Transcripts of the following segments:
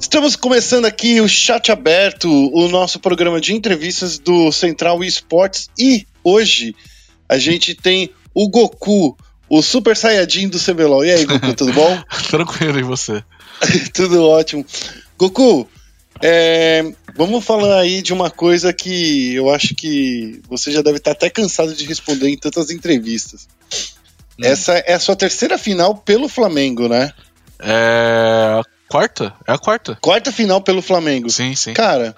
Estamos começando aqui o Chat Aberto, o nosso programa de entrevistas do Central Esportes. E hoje a gente tem o Goku, o Super Saiyajin do CBLOL. E aí, Goku, tudo bom? Tranquilo, e você? tudo ótimo. Goku, é, vamos falar aí de uma coisa que eu acho que você já deve estar até cansado de responder em tantas entrevistas. Hum. Essa é a sua terceira final pelo Flamengo, né? É. Quarta? É a quarta. Quarta final pelo Flamengo. Sim, sim. Cara,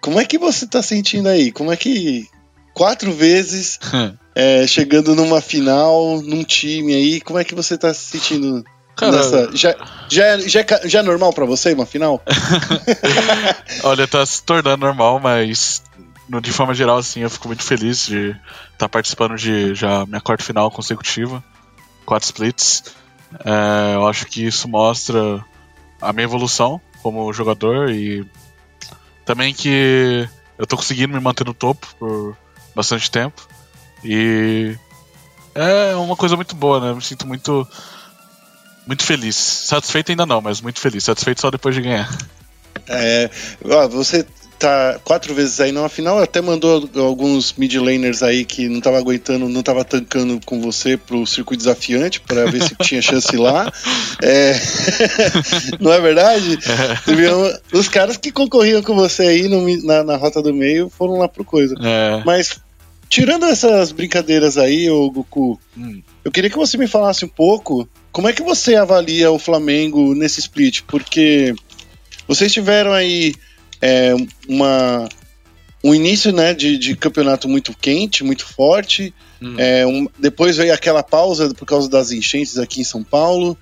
como é que você tá sentindo aí? Como é que. Quatro vezes é, chegando numa final, num time aí, como é que você tá se sentindo Cara, Nessa, já, já, já, já é normal para você uma final? Olha, tá se tornando normal, mas de forma geral, assim, eu fico muito feliz de estar tá participando de já minha quarta final consecutiva, quatro splits. É, eu acho que isso mostra a minha evolução como jogador e também que eu tô conseguindo me manter no topo por bastante tempo. E é uma coisa muito boa, né? Eu me sinto muito muito feliz. Satisfeito ainda não, mas muito feliz. Satisfeito só depois de ganhar. É, você tá quatro vezes aí numa final, até mandou alguns mid laners aí que não tava aguentando, não tava tancando com você pro circuito desafiante para ver se tinha chance lá. É... não é verdade? É. Os caras que concorriam com você aí no, na, na, rota do meio foram lá pro coisa. É. Mas tirando essas brincadeiras aí, ô Goku, hum. eu queria que você me falasse um pouco como é que você avalia o Flamengo nesse split? Porque vocês tiveram aí é, uma, um início né, de, de, campeonato muito quente, muito forte. Hum. É, um, depois veio aquela pausa por causa das enchentes aqui em São Paulo.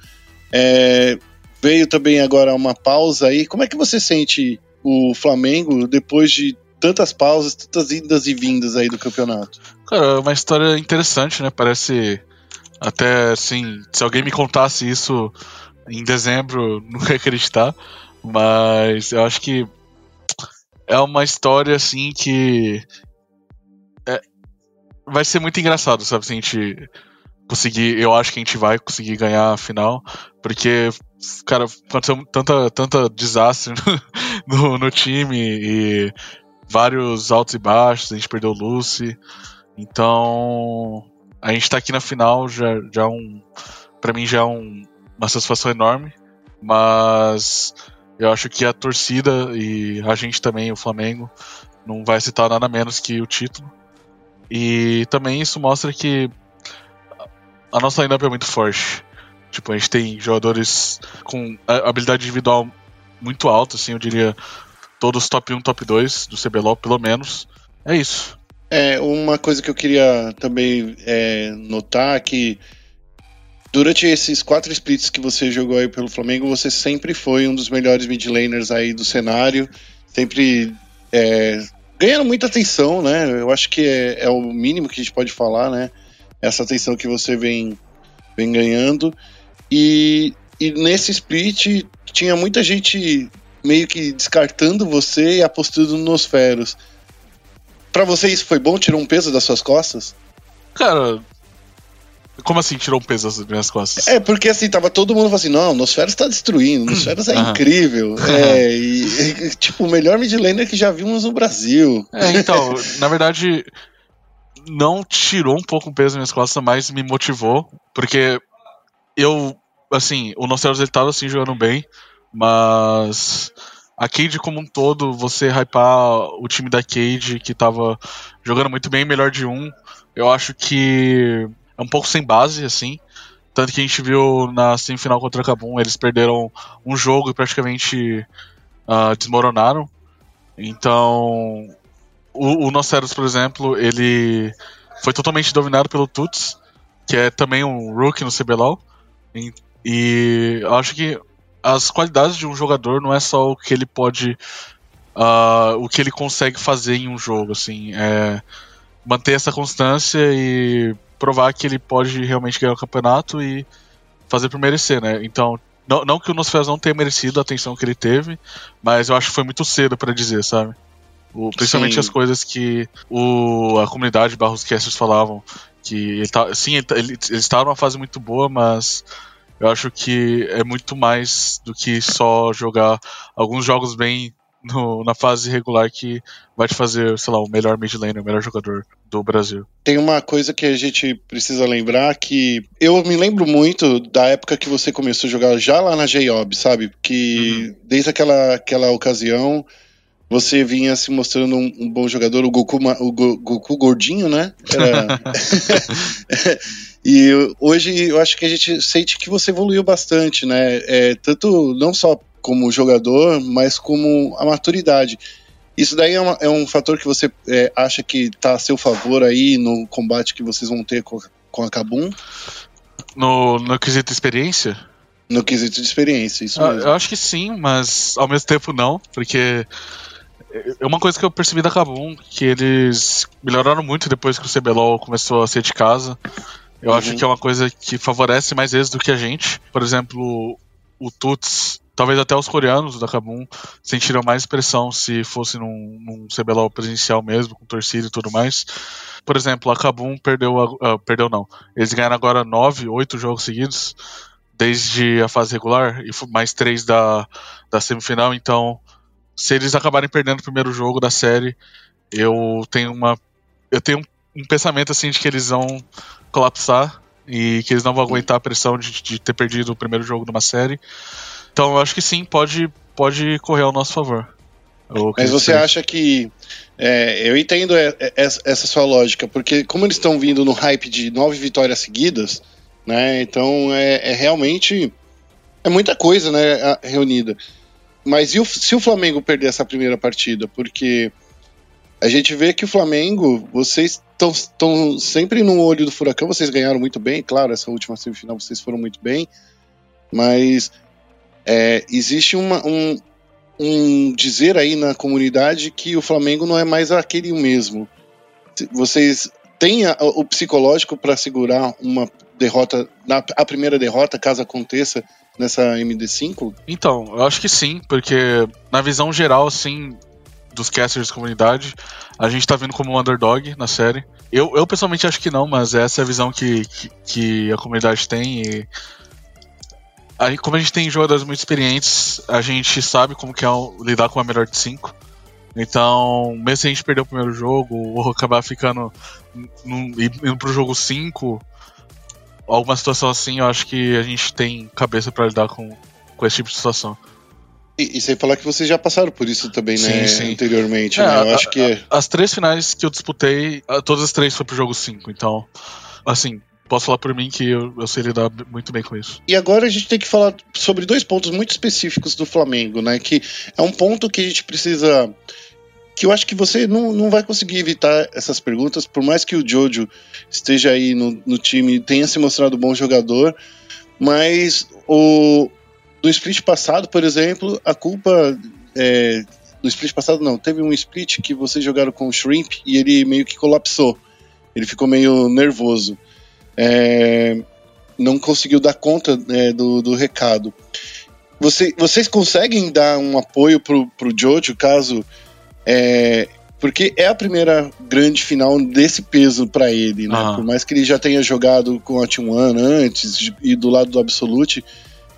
É, veio também agora uma pausa aí. Como é que você sente o Flamengo depois de tantas pausas, tantas idas e vindas aí do campeonato? Cara, é uma história interessante, né? Parece até, assim, se alguém me contasse isso em dezembro, não ia acreditar. Mas eu acho que é uma história, assim, que. É, vai ser muito engraçado, sabe? Se a gente conseguir. Eu acho que a gente vai conseguir ganhar a final. Porque, cara, aconteceu tanta, tanta desastre no, no time e vários altos e baixos. A gente perdeu o Lucy. Então a gente tá aqui na final já, já é um. Pra mim já é um, uma satisfação enorme. Mas eu acho que a torcida e a gente também, o Flamengo, não vai citar nada menos que o título. E também isso mostra que a nossa lineup é muito forte. Tipo, a gente tem jogadores com habilidade individual muito alta, assim, eu diria todos top 1, top 2 do CBLOL, pelo menos. É isso. É, uma coisa que eu queria também é, notar que durante esses quatro splits que você jogou aí pelo Flamengo, você sempre foi um dos melhores mid laners aí do cenário, sempre é, ganhando muita atenção, né? Eu acho que é, é, o mínimo que a gente pode falar, né? Essa atenção que você vem, vem ganhando. E, e nesse split tinha muita gente meio que descartando você e apostando nos feros. Pra você isso foi bom? Tirou um peso das suas costas? Cara, como assim tirou um peso das minhas costas? É, porque assim, tava todo mundo falando assim, não, Nosferos tá destruindo, Nosferos é incrível. É, e, e, tipo, o melhor mid laner que já vimos no Brasil. É, então, na verdade, não tirou um pouco o peso das minhas costas, mas me motivou, porque eu, assim, o Nosferos ele tava assim jogando bem, mas a Cade como um todo, você hypar o time da Cade que tava jogando muito bem, melhor de um, eu acho que é um pouco sem base, assim. Tanto que a gente viu na semifinal contra o Kabum, eles perderam um jogo e praticamente uh, desmoronaram. Então, o, o Noceros, por exemplo, ele foi totalmente dominado pelo Tuts, que é também um rookie no CBLOL. E, e acho que as qualidades de um jogador não é só o que ele pode. Uh, o que ele consegue fazer em um jogo, assim. É manter essa constância e provar que ele pode realmente ganhar o campeonato e fazer por merecer, né? Então, não, não que o Nosferatu não tenha merecido a atenção que ele teve, mas eu acho que foi muito cedo para dizer, sabe? O, principalmente sim. as coisas que o, a comunidade Barros Casters falavam. Que ele tá, sim, ele, tá, ele, ele está numa fase muito boa, mas Eu acho que é muito mais do que só jogar alguns jogos bem no, na fase regular que vai te fazer, sei lá, o melhor mid laner, o melhor jogador do Brasil. Tem uma coisa que a gente precisa lembrar que eu me lembro muito da época que você começou a jogar já lá na J-Ob, sabe? Que uhum. desde aquela, aquela ocasião você vinha se mostrando um, um bom jogador, o Goku, o Go, Goku gordinho, né? Era... e hoje eu acho que a gente sente que você evoluiu bastante, né? É, tanto não só como jogador, mas como a maturidade. Isso daí é, uma, é um fator que você é, acha que está a seu favor aí no combate que vocês vão ter com, com a Kabum? No, no quesito experiência? No quesito de experiência, isso ah, mesmo. Eu acho que sim, mas ao mesmo tempo não, porque é uma coisa que eu percebi da Kabum, que eles melhoraram muito depois que o CBLOL começou a ser de casa. Eu uhum. acho que é uma coisa que favorece mais eles do que a gente. Por exemplo, o Tuts talvez até os coreanos da Kabum sentiram mais pressão se fosse num, num CBLOL presencial mesmo, com torcida e tudo mais. Por exemplo, a Kabum perdeu, uh, perdeu não, eles ganharam agora nove, oito jogos seguidos, desde a fase regular, e mais três da, da semifinal, então se eles acabarem perdendo o primeiro jogo da série, eu tenho uma eu tenho um pensamento assim de que eles vão colapsar e que eles não vão aguentar a pressão de, de ter perdido o primeiro jogo de uma série. Então eu acho que sim, pode, pode correr ao nosso favor. Mas você acha que. É, eu entendo essa sua lógica, porque como eles estão vindo no hype de nove vitórias seguidas, né? Então é, é realmente. É muita coisa, né? Reunida. Mas e o, se o Flamengo perder essa primeira partida? Porque a gente vê que o Flamengo, vocês estão sempre no olho do furacão, vocês ganharam muito bem, claro, essa última semifinal vocês foram muito bem, mas é, existe uma, um, um dizer aí na comunidade que o Flamengo não é mais aquele mesmo. Vocês têm a, o psicológico para segurar uma derrota, a primeira derrota, caso aconteça nessa MD5? Então, eu acho que sim, porque na visão geral, assim, dos casters de comunidade, a gente tá vindo como um underdog na série. Eu, eu pessoalmente acho que não, mas essa é a visão que, que, que a comunidade tem e Aí, como a gente tem jogadores muito experientes, a gente sabe como que é lidar com a melhor de cinco. Então, mesmo se a gente perder o primeiro jogo, ou acabar ficando num, indo pro jogo 5, alguma situação assim, eu acho que a gente tem cabeça para lidar com, com esse tipo de situação. E, e sem falar que vocês já passaram por isso também, né? Sim, sim. Anteriormente, é, né? Eu a, acho que. A, as três finais que eu disputei, todas as três foi pro jogo 5. Então, assim, posso falar por mim que eu, eu sei lidar muito bem com isso. E agora a gente tem que falar sobre dois pontos muito específicos do Flamengo, né? Que é um ponto que a gente precisa. Que eu acho que você não, não vai conseguir evitar essas perguntas, por mais que o Jojo esteja aí no, no time tenha se mostrado bom jogador, mas o do split passado, por exemplo, a culpa é, no split passado não, teve um split que vocês jogaram com o Shrimp e ele meio que colapsou. Ele ficou meio nervoso é, não conseguiu dar conta é, do, do recado. Você, vocês conseguem dar um apoio pro, pro Jojo caso. É, porque é a primeira grande final desse peso para ele, né? Por mais que ele já tenha jogado com a T1 antes e do lado do Absolute,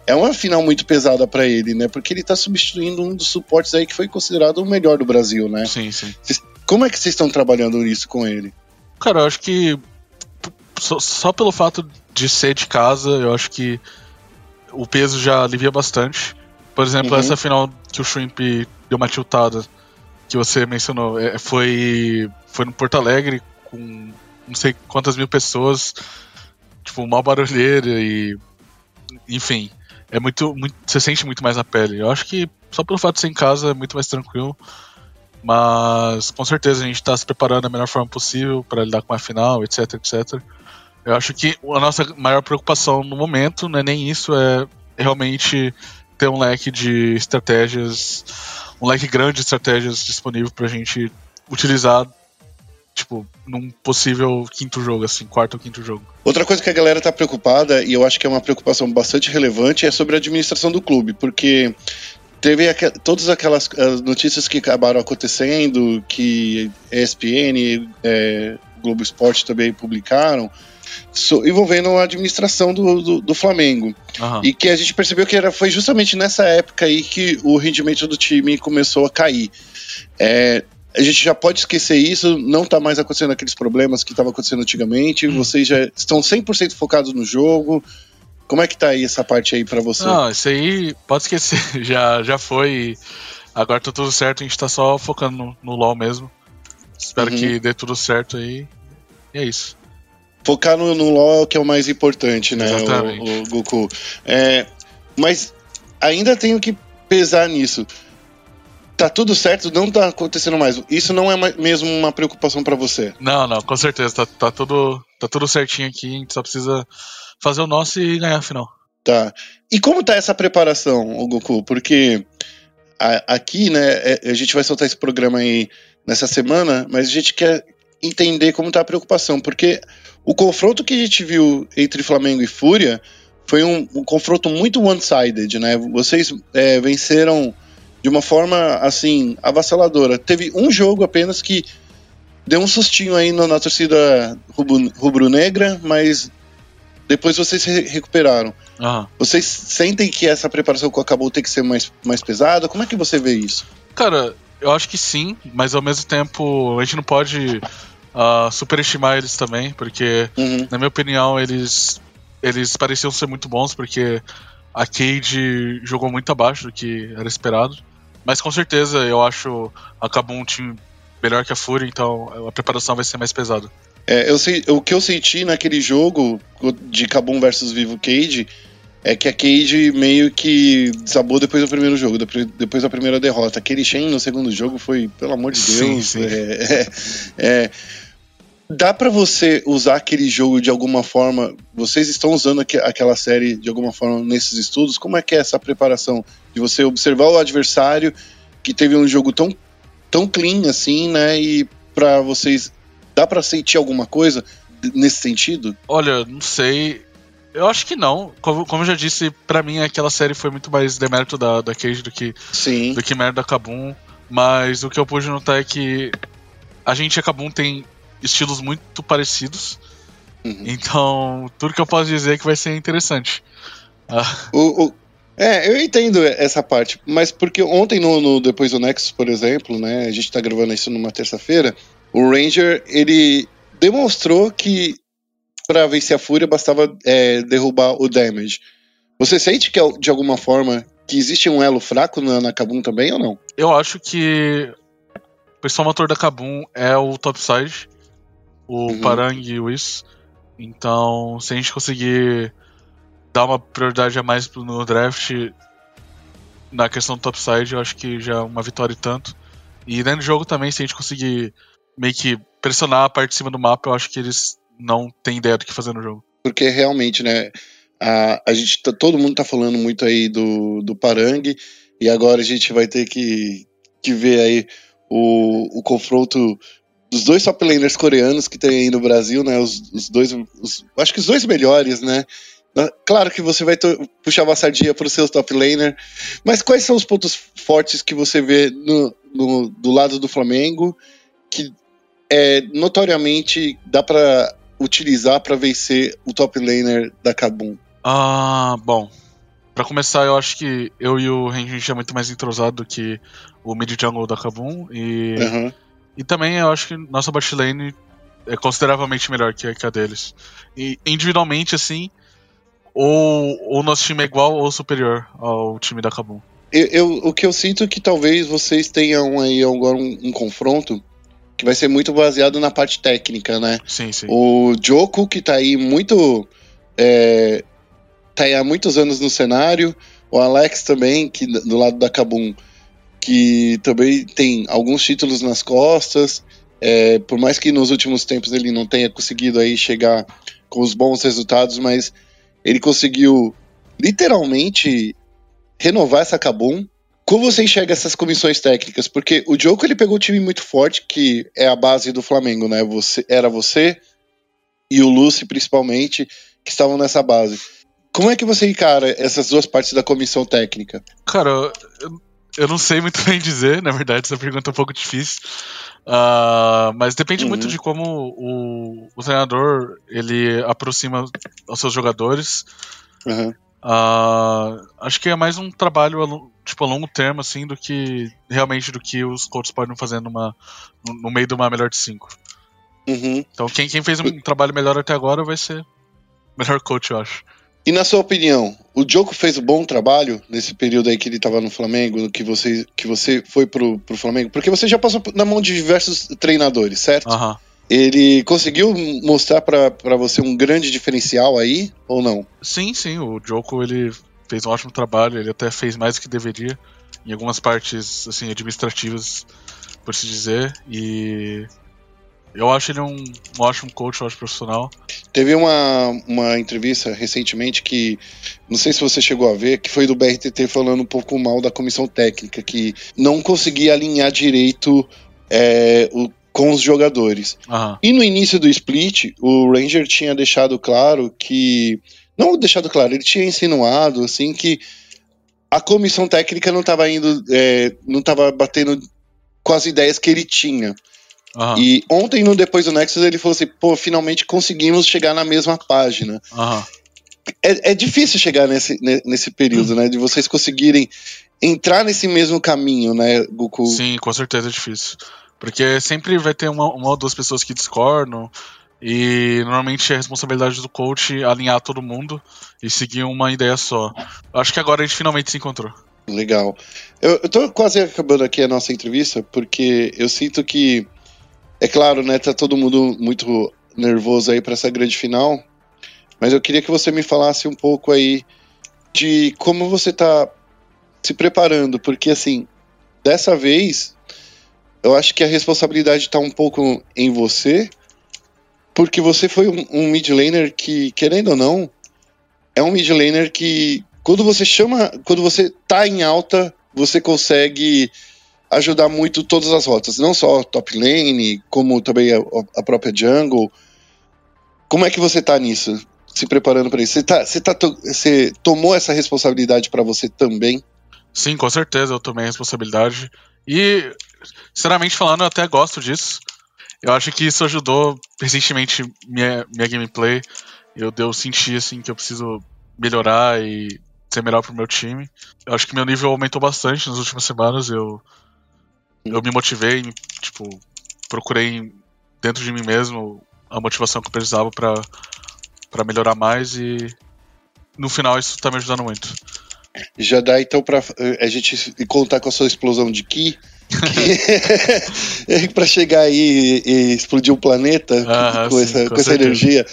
é uma final muito pesada para ele, né? Porque ele tá substituindo um dos suportes aí que foi considerado o melhor do Brasil, né? Sim, sim. Cês, como é que vocês estão trabalhando nisso com ele? Cara, eu acho que só, só pelo fato de ser de casa, eu acho que o peso já alivia bastante. Por exemplo, uhum. essa final que o Shrimp deu uma tiltada, que você mencionou, é, foi, foi no Porto Alegre, com não sei quantas mil pessoas, tipo, mal barulheira e. Enfim, é muito, muito. Você sente muito mais na pele. Eu acho que só pelo fato de ser em casa é muito mais tranquilo. Mas com certeza a gente está se preparando da melhor forma possível para lidar com a final, etc, etc. Eu acho que a nossa maior preocupação no momento não é nem isso, é realmente ter um leque de estratégias, um leque grande de estratégias disponível pra gente utilizar, tipo, num possível quinto jogo, assim, quarto ou quinto jogo. Outra coisa que a galera tá preocupada, e eu acho que é uma preocupação bastante relevante, é sobre a administração do clube, porque teve aqu todas aquelas notícias que acabaram acontecendo, que ESPN, é, Globo Esporte também publicaram, so, envolvendo a administração do, do, do Flamengo. Aham. E que a gente percebeu que era, foi justamente nessa época aí que o rendimento do time começou a cair. É, a gente já pode esquecer isso, não tá mais acontecendo aqueles problemas que estavam acontecendo antigamente, vocês já estão 100% focados no jogo. Como é que tá aí essa parte aí pra você? Não, isso aí pode esquecer. Já, já foi. Agora tá tudo certo, a gente tá só focando no, no LoL mesmo. Espero Uhum. que dê tudo certo aí. E é isso. Focar no, no LoL é o que é o mais importante, né, Exatamente. o, o Goku. É, mas ainda tenho que pesar nisso. Tá tudo certo, não tá acontecendo mais. Isso não é mesmo uma preocupação pra você. Não, não, com certeza. Tá, tá, tudo, tá tudo certinho aqui. A gente só precisa fazer o nosso e ganhar a final. Tá. E como tá essa preparação, o Goku? Porque a- aqui, né, é- a gente vai soltar esse programa aí nessa semana, mas a gente quer entender como tá a preocupação, porque o confronto que a gente viu entre Flamengo e Fúria foi um, um confronto muito one-sided, né? Vocês é, venceram de uma forma, assim, avassaladora. Teve um jogo apenas que deu um sustinho aí na, na torcida rubro- rubro-negra, mas depois vocês se re- recuperaram. Aham. Vocês sentem que essa preparação com acabou tem que ser mais, mais pesada? Como é que você vê isso? Cara, eu acho que sim, mas ao mesmo tempo a gente não pode ah, superestimar eles também, porque, Uhum. na minha opinião, eles, eles pareciam ser muito bons, porque a Cade jogou muito abaixo do que era esperado. Mas com certeza eu acho acabou um time melhor que a Fúria, então a preparação vai ser mais pesada. É, eu sei, o que eu senti naquele jogo de Kabum versus Vivo Cage é que a Cage meio que desabou depois do primeiro jogo, depois da primeira derrota. Aquele Shen no segundo jogo foi, pelo amor de Sim, Deus. sim. é- é- é. dá pra você usar aquele jogo de alguma forma? Vocês estão usando aque- aquela série de alguma forma nesses estudos? Como é que é essa preparação de você observar o adversário que teve um jogo tão tão clean assim, né? E pra vocês dá pra sentir alguma coisa nesse sentido? Olha, não sei. Eu acho que não. Como, como eu já disse, pra mim aquela série foi muito mais demérito da, da Cage do que Sim. do que merda da Kabum. Mas o que eu pude notar é que a gente e a Kabum tem estilos muito parecidos. Uhum. Então, tudo que eu posso dizer é que vai ser interessante. Ah, O, o- é, eu entendo essa parte, mas porque ontem no, no Depois do Nexus, por exemplo, né, a gente tá gravando isso numa terça-feira, o Ranger, ele demonstrou que pra vencer a Fúria bastava é, derrubar o damage. Você sente que de alguma forma que existe um elo fraco na, na Kabum também ou não? eu acho que o pessoal motor da Kabum é o topside, o Uhum. Parang e o Whis. Então, se a gente conseguir dar uma prioridade a mais no draft na questão do topside, eu acho que já é uma vitória e tanto. E dentro do jogo também, se a gente conseguir meio que pressionar a parte de cima do mapa, eu acho que eles não têm ideia do que fazer no jogo. Porque realmente, né, a, a gente tá- todo mundo tá falando muito aí do, do Parang, e agora a gente vai ter que, que ver aí o, o confronto dos dois top laners coreanos que tem aí no Brasil, né, os, os dois, os- acho que os dois melhores, né, Ah, Claro que você vai puxar uma sardinha pro seu top laner, mas quais são os pontos fortes que você vê no, no- do lado do Flamengo que é, notoriamente dá pra utilizar pra vencer o top laner da Kabum? Ah, bom. Pra começar, eu acho que eu e o Renjin é muito mais entrosado do que o mid jungle da Kabum. E, Aham. e também eu acho que nossa bot lane é consideravelmente melhor que a, que a deles. E individualmente, assim, ou o nosso time é igual ou superior ao time da Kabum. Eu, eu- o que eu sinto é que talvez vocês tenham aí agora um, um confronto que vai ser muito baseado na parte técnica, né? Sim, sim. O Joko, que tá aí muito. É, tá aí há muitos anos no cenário. O Alex também, que do lado da Kabum, que também tem alguns títulos nas costas. É, por mais que nos últimos tempos ele não tenha conseguido aí chegar com os bons resultados, mas ele conseguiu literalmente renovar essa Kabum. Como você enxerga essas comissões técnicas? Porque o Joko ele pegou um time muito forte, que é a base do Flamengo, né? Você, era você e o Lucy, principalmente, que estavam nessa base. Como é que você encara essas duas partes da comissão técnica? Cara, eu, eu não sei muito bem dizer, na verdade, essa pergunta é um pouco difícil. Uh, mas depende uhum. muito de como o, o treinador ele aproxima os seus jogadores. Uhum. Uh, acho que é mais um trabalho tipo, a longo termo, assim, do que realmente do que os coaches podem fazer numa, no, meio de uma melhor de cinco. Uhum. Então quem, quem fez um trabalho melhor até agora vai ser o melhor coach, eu acho. E na sua opinião, o Djoko fez um bom trabalho nesse período aí que ele estava no Flamengo, que você, que você foi pro, pro Flamengo? Porque você já passou na mão de diversos treinadores, certo? Uhum. Ele conseguiu mostrar para você um grande diferencial aí, ou não? Sim, sim. O Djoko, ele fez um ótimo trabalho, ele até fez mais do que deveria em algumas partes assim administrativas, por se dizer, e eu acho ele um, um ótimo coach, um ótimo profissional. Teve uma, uma entrevista recentemente que, não sei se você chegou a ver, que foi do BRTT falando um pouco mal da comissão técnica, que não conseguia alinhar direito é, o, com os jogadores. Uhum. E no início do split, o Ranger tinha deixado claro que. Não deixado claro, ele tinha insinuado assim que a comissão técnica não estava indo. É, não estava batendo com as ideias que ele tinha. Uhum. E ontem, no Depois do Nexus, ele falou assim: pô, finalmente conseguimos chegar na mesma página. Uhum. É, é, difícil chegar nesse, nesse período, uhum. né? De vocês conseguirem entrar nesse mesmo caminho, né, Goku? Sim, com certeza é difícil. Porque sempre vai ter uma, uma ou duas pessoas que discordam. E normalmente é responsabilidade do coach alinhar todo mundo e seguir uma ideia só. Acho que agora a gente finalmente se encontrou. Legal. Eu, eu tô quase acabando aqui a nossa entrevista, porque eu sinto que é claro, né? Tá todo mundo muito nervoso aí para essa grande final. Mas eu queria que você me falasse um pouco aí de como você tá se preparando, porque assim, dessa vez eu acho que a responsabilidade tá um pouco em você, porque você foi um, um mid laner que, querendo ou não, é um mid laner que quando você chama, quando você tá em alta, você consegue ajudar muito todas as rotas, não só top lane, como também a, a própria jungle. Como é que você está nisso? Se preparando para isso? Você, tá, você, tá, você tomou essa responsabilidade para você também? Sim, com certeza eu tomei a responsabilidade. E, sinceramente falando, eu até gosto disso. Eu acho que isso ajudou recentemente minha, minha gameplay. Eu deu sentir assim que eu preciso melhorar e ser melhor pro meu time. Eu acho que meu nível aumentou bastante nas últimas semanas. Eu eu me motivei, tipo, procurei dentro de mim mesmo a motivação que eu precisava para melhorar mais e no final isso tá me ajudando muito. Já dá então para eh, a gente contar com a sua explosão de Ki, para chegar aí e, e, explodir o planeta ah, com, sim, essa, com, com essa energia.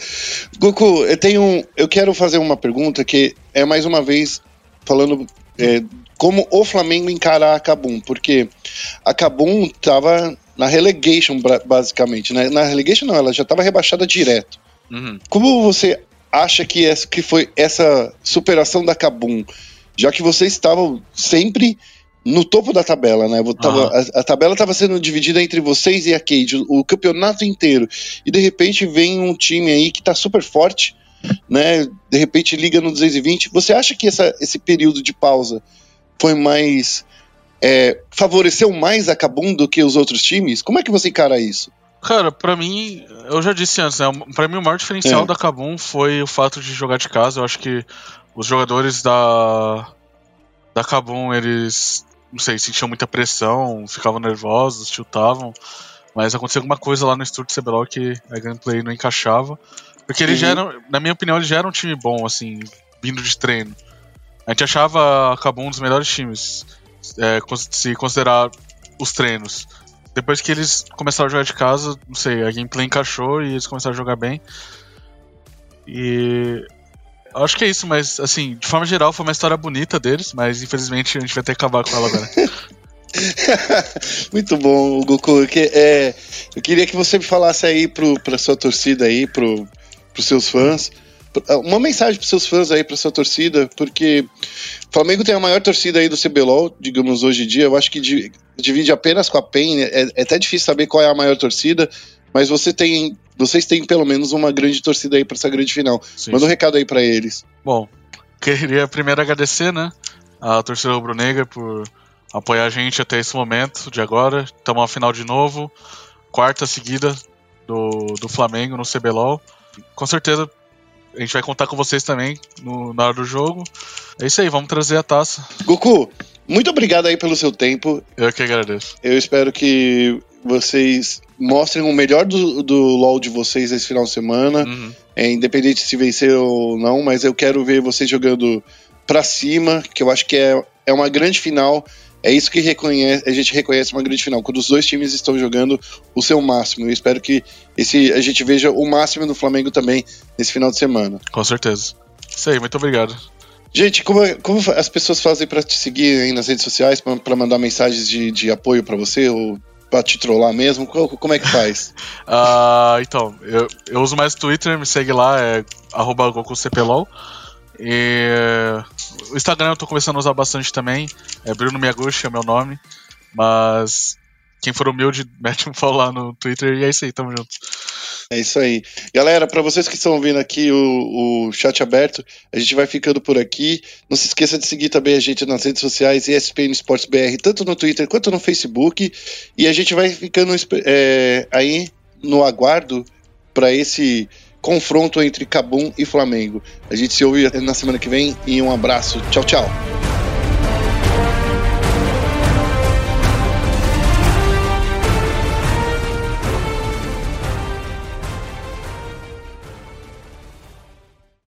Goku, eu tenho, eu quero fazer uma pergunta que é mais uma vez falando é, como o Flamengo encarar a Cabum, porque a Cabum estava na relegation, basicamente. Né? Na relegation, não, ela já estava rebaixada direto. Uhum. Como você acha que, essa, que foi essa superação da Cabum? Já que vocês estavam sempre no topo da tabela, né? Tava, uhum. a, a, tabela estava sendo dividida entre vocês e a Cade, o, o, campeonato inteiro. E de repente vem um time aí que está super forte, né? De repente liga no 220. Você acha que essa, esse período de pausa foi mais. É, favoreceu mais a Kabum do que os outros times? Como é que você encara isso? Cara, para mim, eu já disse antes, né? Pra mim o maior diferencial é. da Kabum foi o fato de jogar de casa. Eu acho que os jogadores da. Da Kabum, eles. Não sei, sentiam muita pressão, ficavam nervosos, chutavam. Mas aconteceu alguma coisa lá no estúdio CBLOL que a gameplay não encaixava. Porque eles uhum. já eram, na minha opinião, eles já eram um time bom, assim, vindo de treino. A gente achava a Cabum um dos melhores times, é, se considerar os treinos. Depois que eles começaram a jogar de casa, não sei, a gameplay encaixou e eles começaram a jogar bem. E. Acho que é isso, mas assim, de forma geral foi uma história bonita deles, mas infelizmente a gente vai ter que acabar com ela agora. Muito bom, Goku. Que, é, eu queria que você me falasse aí pro, pra sua torcida aí, pro, pros seus fãs, uma mensagem para seus fãs aí, para sua torcida, porque o Flamengo tem a maior torcida aí do CBLOL, digamos, hoje em dia. Eu acho que divide apenas com a PEN. É, é até difícil saber qual é a maior torcida, mas você tem, vocês têm pelo menos uma grande torcida aí para essa grande final. Sim, Manda um recado aí para eles. Bom, queria primeiro agradecer, né, a torcida rubro-negra por apoiar a gente até esse momento de agora. Estamos na final de novo, quarta seguida do, do Flamengo no CBLOL. Com certeza a gente vai contar com vocês também no, na hora do jogo. É isso aí, vamos trazer a taça. Goku, muito obrigado aí pelo seu tempo. Eu que agradeço. Eu espero que vocês mostrem o melhor do, do LoL de vocês esse final de semana. Uhum. É, independente se vencer ou não, mas eu quero ver vocês jogando pra cima, que eu acho que é, é uma grande final. É isso que reconhece, a gente reconhece uma grande final, quando os dois times estão jogando o seu máximo. Eu espero que esse, a gente veja o máximo do Flamengo também nesse final de semana. Com certeza. Isso aí, muito obrigado. Gente, como, como as pessoas fazem para te seguir aí nas redes sociais, para mandar mensagens de, de apoio para você ou para te trollar mesmo? Como é que faz? uh, então, eu, eu uso mais Twitter, me segue lá, é GokuCPLOL. E o Instagram eu tô começando a usar bastante também. É Bruno Miyaguchi é meu nome. Mas quem for humilde, mete um follow lá no Twitter e é isso aí, tamo junto. É isso aí. Galera, para vocês que estão ouvindo aqui o, o chat aberto, a gente vai ficando por aqui. Não se esqueça de seguir também a gente nas redes sociais, ESPN Esportes BR, tanto no Twitter quanto no Facebook. E a gente vai ficando é, aí no aguardo para esse confronto entre Cabum e Flamengo. A gente se ouve na semana que vem e um abraço. Tchau, tchau.